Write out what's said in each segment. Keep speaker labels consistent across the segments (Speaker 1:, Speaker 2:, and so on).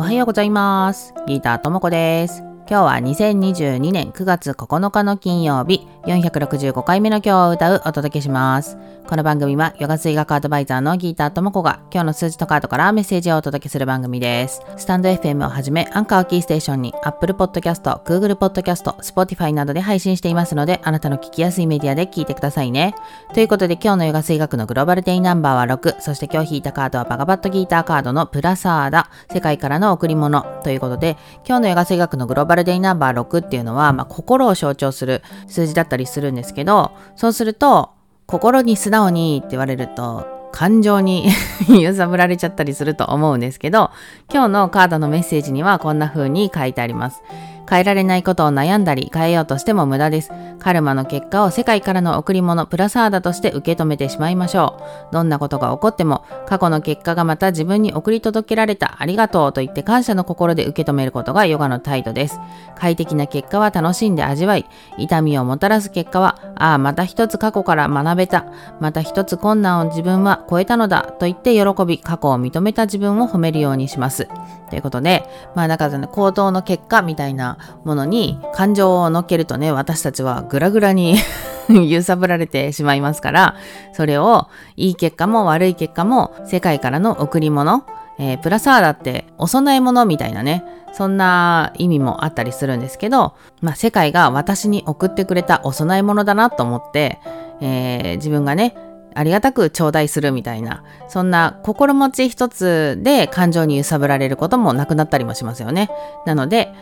Speaker 1: おはようございます。ギターともこです。今日は2022年9月9日の金曜日、465回目の今日を歌うお届けします。この番組はヨガ水学アドバイザーのギーターともこが今日の数字とカードからメッセージをお届けする番組です。スタンド FM をはじめアンカーキーステーションに Apple Podcast、Google Podcast、Spotify などで配信していますのであなたの聞きやすいメディアで聞いてくださいね。ということで今日のヨガ水学のグローバルデイナンバーは6、そして今日引いたカードはバガバットギーターカードのプラサーダ、世界からの贈り物ということで今日のヨガ水学のグローバルデイナンバー6っていうのは、まあ、心を象徴する数字だったりするんですけどそうすると心に素直にって言われると感情に 揺さぶられちゃったりすると思うんですけど今日のカードのメッセージにはこんな風に書いてあります。変えられないことを悩んだり変えようとしても無駄です。カルマの結果を世界からの贈り物プラサーダとして受け止めてしまいましょう。どんなことが起こっても過去の結果がまた自分に送り届けられたありがとうと言って感謝の心で受け止めることがヨガの態度です。快適な結果は楽しんで味わい、痛みをもたらす結果は、ああ、また一つ過去から学べた。また一つ困難を自分は超えたのだと言って喜び、過去を認めた自分を褒めるようにします。ということで、まあなんかね、行動の結果みたいなものに感情を乗っけるとね、私たちはグラグラに 揺さぶられてしまいますから、それをいい結果も悪い結果も世界からの贈り物、えー、プラサーダってお供え物みたいなね、そんな意味もあったりするんですけど、まあ世界が私に送ってくれたお供え物だなと思って、えー、自分がね、ありがたく頂戴するみたいな、そんな心持ち一つで感情に揺さぶられることもなくなったりもしますよね。なので、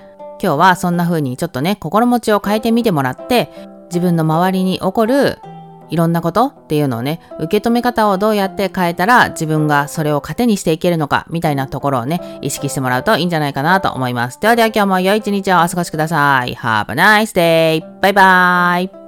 Speaker 1: 今日はそんな風にちょっとね、心持ちを変えてみてもらって、自分の周りに起こるいろんなことっていうのをね、受け止め方をどうやって変えたら自分がそれを糧にしていけるのかみたいなところをね、意識してもらうといいんじゃないかなと思います。ではでは今日も良い一日をお過ごしください。Have a nice day! バイバイ